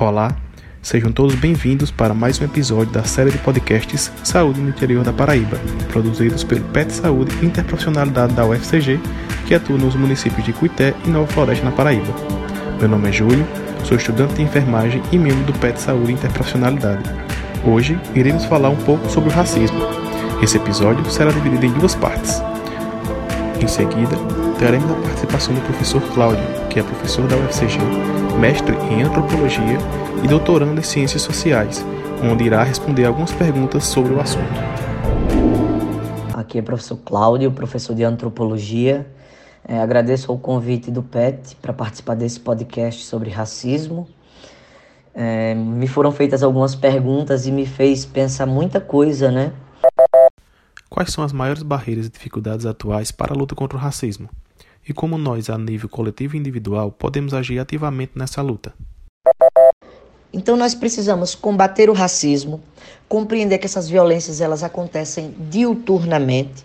Olá, sejam todos bem-vindos para mais um episódio da série de podcasts Saúde no Interior da Paraíba, produzidos pelo PET Saúde Interprofissionalidade da UFCG, que atua nos municípios de Cuité e Nova Floresta, na Paraíba. Meu nome é Júlio, sou estudante de enfermagem e membro do PET Saúde Interprofissionalidade. Hoje iremos falar um pouco sobre o racismo. Esse episódio será dividido em duas partes. Em seguida, teremos a participação do professor Cláudio, que é professor da UFCG, mestre em antropologia e doutorando em ciências sociais, onde irá responder algumas perguntas sobre o assunto. Aqui é o professor Cláudio, professor de antropologia. É, agradeço o convite do PET para participar desse podcast sobre racismo. É, me foram feitas algumas perguntas e me fez pensar muita coisa, né? Quais são as maiores barreiras e dificuldades atuais para a luta contra o racismo? E como nós, a nível coletivo e individual, podemos agir ativamente nessa luta? Então nós precisamos combater o racismo, compreender que essas violências elas acontecem diuturnamente,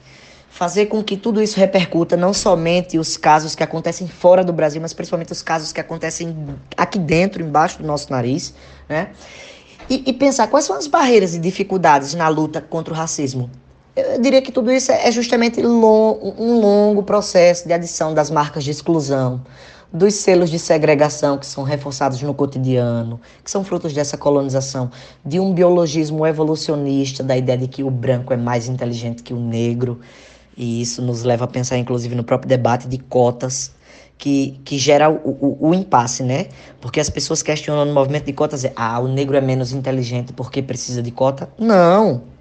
fazer com que tudo isso repercuta não somente os casos que acontecem fora do Brasil, mas principalmente os casos que acontecem aqui dentro, embaixo do nosso nariz, né? E, e pensar quais são as barreiras e dificuldades na luta contra o racismo. Eu diria que tudo isso é justamente um longo processo de adição das marcas de exclusão, dos selos de segregação que são reforçados no cotidiano, que são frutos dessa colonização, de um biologismo evolucionista, da ideia de que o branco é mais inteligente que o negro. E isso nos leva a pensar, inclusive, no próprio debate de cotas, que, que gera o, o, o impasse, né? Porque as pessoas questionam no movimento de cotas, é, ah, o negro é menos inteligente porque precisa de cota. Não!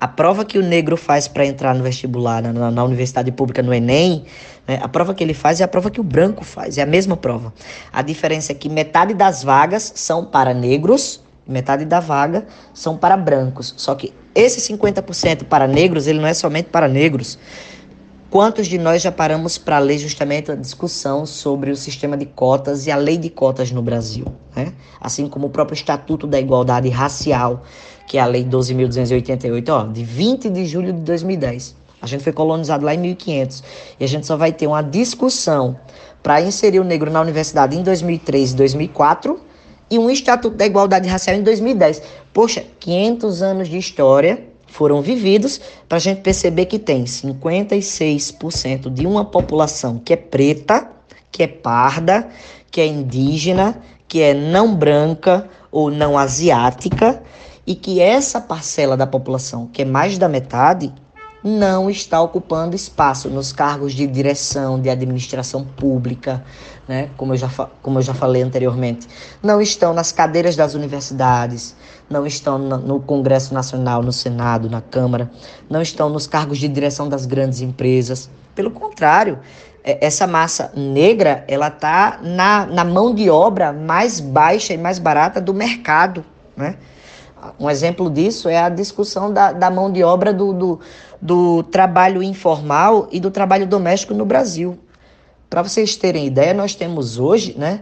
A prova que o negro faz para entrar no vestibular, na, na, universidade pública, no Enem, né, a prova que ele faz é a prova que o branco faz, é a mesma prova. A diferença é que metade das vagas são para negros, metade da vaga são para brancos. Só que esse 50% para negros, ele não é somente para negros. Quantos de nós já paramos para ler justamente a discussão sobre o sistema de cotas e a lei de cotas no Brasil? Né? Assim como o próprio Estatuto da Igualdade Racial que é a Lei 12.288, ó, de 20 de julho de 2010. A gente foi colonizado lá em 1500 e a gente só vai ter uma discussão para inserir o negro na universidade em 2003 e 2004 e um Estatuto da Igualdade Racial em 2010. Poxa, 500 anos de história foram vividos para a gente perceber que tem 56% de uma população que é preta, que é parda, que é indígena, que é não branca ou não asiática e que essa parcela da população, que é mais da metade, não está ocupando espaço nos cargos de direção, de administração pública, né? como, eu já, como eu já falei anteriormente. Não estão nas cadeiras das universidades, não estão no Congresso Nacional, no Senado, na Câmara, não estão nos cargos de direção das grandes empresas. Pelo contrário, é, essa massa negra ela está na, na mão de obra mais baixa e mais barata do mercado. Né? Um exemplo disso é a discussão da, da mão de obra do, do, do trabalho informal e do trabalho doméstico no Brasil. Para vocês terem ideia, nós temos hoje né,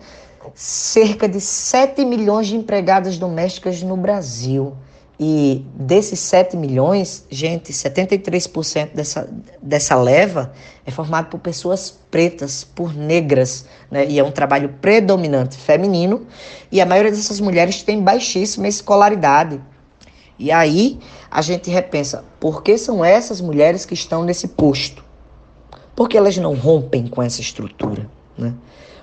cerca de 7 milhões de empregadas domésticas no Brasil. E desses 7 milhões, gente, 73% dessa, dessa leva é formado por pessoas pretas, por negras, né? E é um trabalho predominante feminino. E a maioria dessas mulheres tem baixíssima escolaridade. E aí a gente repensa, por que são essas mulheres que estão nesse posto? Porque elas não rompem com essa estrutura, né?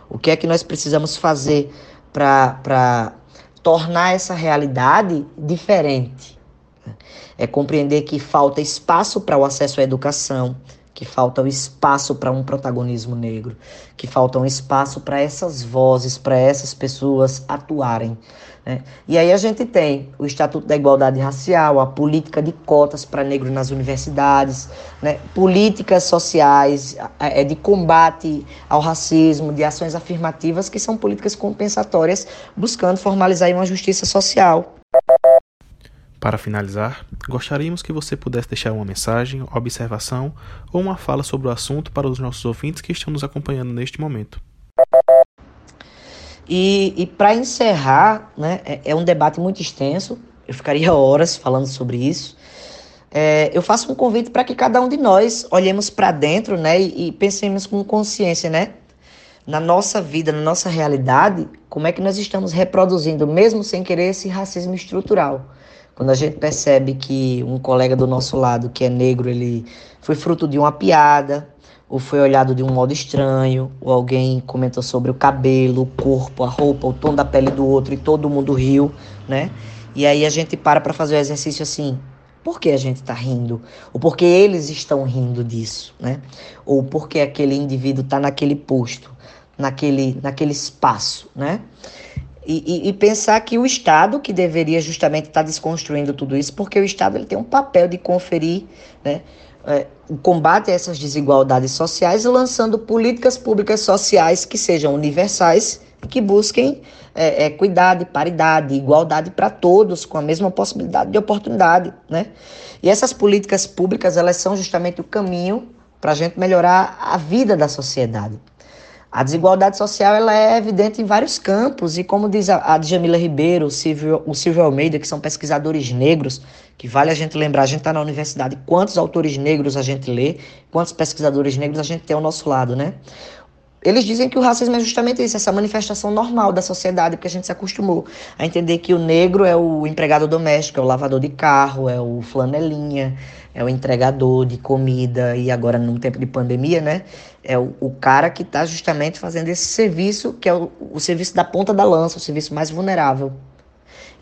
O que é que nós precisamos fazer para tornar essa realidade diferente. É compreender que falta espaço para o acesso à educação, que falta o espaço para um protagonismo negro, que falta um espaço para essas vozes, para essas pessoas atuarem. Né? E aí a gente tem o Estatuto da Igualdade Racial, a política de cotas para negros nas universidades, né? políticas sociais é, de combate ao racismo, de ações afirmativas, que são políticas compensatórias, buscando formalizar uma justiça social. Para finalizar, gostaríamos que você pudesse deixar uma mensagem, observação ou uma fala sobre o assunto para os nossos ouvintes que estão nos acompanhando neste momento. E, e para encerrar, né, é, é, um debate muito extenso, eu ficaria horas falando sobre isso. É, eu faço um convite para que cada um de nós olhemos para dentro né, e, e pensemos com consciência, né? na nossa vida, na nossa realidade, como é que nós estamos reproduzindo, mesmo sem querer, esse racismo estrutural. Quando a gente percebe que um colega do nosso lado, que é negro, ele foi fruto de uma piada, ou foi olhado de um modo estranho, ou alguém comentou sobre o cabelo, o corpo, a roupa, o tom da pele do outro e todo mundo riu, né? E aí a gente para para fazer o exercício assim, por que a gente está rindo? Ou porque eles estão rindo disso, né? Ou porque aquele indivíduo está naquele posto, naquele, naquele espaço, né? E, e, e, pensar que o Estado, que deveria justamente estar desconstruindo tudo isso, porque o Estado ele tem um papel de conferir né, é, o combate a essas desigualdades sociais, lançando políticas públicas sociais que sejam universais e que busquem é, é, cuidado, paridade, igualdade para todos, com a mesma possibilidade de oportunidade. Né? E essas políticas públicas elas são justamente o caminho para a gente melhorar a vida da sociedade. A desigualdade social ela é evidente em vários campos, e como diz a, Djamila Ribeiro, o Silvio, o Silvio Almeida, que são pesquisadores negros, que vale a gente lembrar, a gente está na universidade, quantos autores negros a gente lê, quantos pesquisadores negros a gente tem ao nosso lado, né? Eles dizem que o racismo é justamente isso, essa manifestação normal da sociedade, porque a gente se acostumou a entender que o negro é o empregado doméstico, é o lavador de carro, é o flanelinha, é o entregador de comida, e agora, num tempo de pandemia, né, é o, o cara que está justamente fazendo esse serviço, que é o, o serviço da ponta da lança, o serviço mais vulnerável.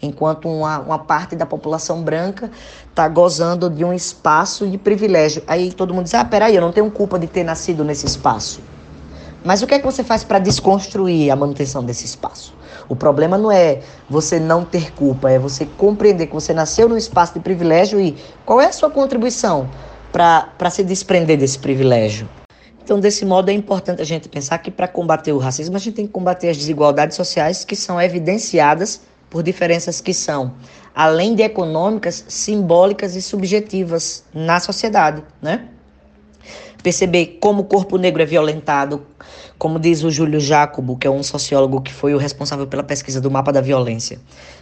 Enquanto uma, uma parte da população branca está gozando de um espaço de privilégio. Aí todo mundo diz: ah, peraí, eu não tenho culpa de ter nascido nesse espaço. Mas o que é que você faz para desconstruir a manutenção desse espaço? O problema não é você não ter culpa, é você compreender que você nasceu num espaço de privilégio e qual é a sua contribuição para se desprender desse privilégio. Então, desse modo, é importante a gente pensar que para combater o racismo, a gente tem que combater as desigualdades sociais que são evidenciadas por diferenças que são, além de econômicas, simbólicas e subjetivas na sociedade, né? Perceber como o corpo negro é violentado, como diz o Júlio Jacobo, que é um sociólogo que foi o responsável pela pesquisa do mapa da violência.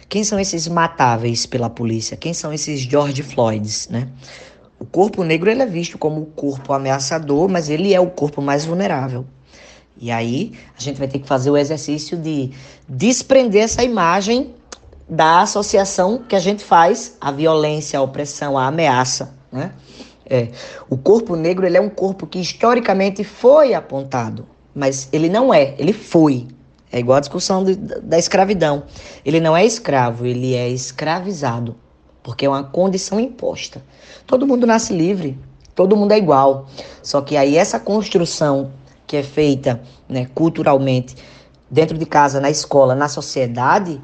Quem são esses matáveis pela polícia? Quem são esses George Floyds, né? O corpo negro ele é visto como o corpo ameaçador, mas ele é o corpo mais vulnerável. E aí a gente vai ter que fazer o exercício de desprender essa imagem da associação que a gente faz à violência, à opressão, à ameaça, né? É. O corpo negro ele é um corpo que historicamente foi apontado, mas ele não é, ele foi. É igual a discussão de, da escravidão. Ele não é escravo, ele é escravizado, porque é uma condição imposta. Todo mundo nasce livre, todo mundo é igual. Só que aí essa construção que é feita né, culturalmente dentro de casa, na escola, na sociedade,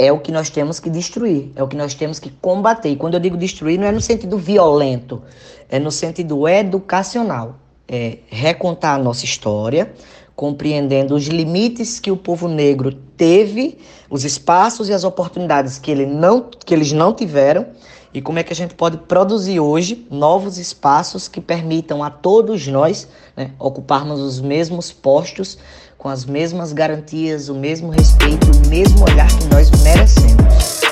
é o que nós temos que destruir, é o que nós temos que combater. E quando eu digo destruir, não é no sentido violento, é no sentido educacional. É recontar a nossa história, compreendendo os limites que o povo negro teve, os espaços e as oportunidades que, ele não, que eles não tiveram, e como é que a gente pode produzir hoje novos espaços que permitam a todos nós né, ocuparmos os mesmos postos com as mesmas garantias, o mesmo respeito, o mesmo olhar que nós merecemos.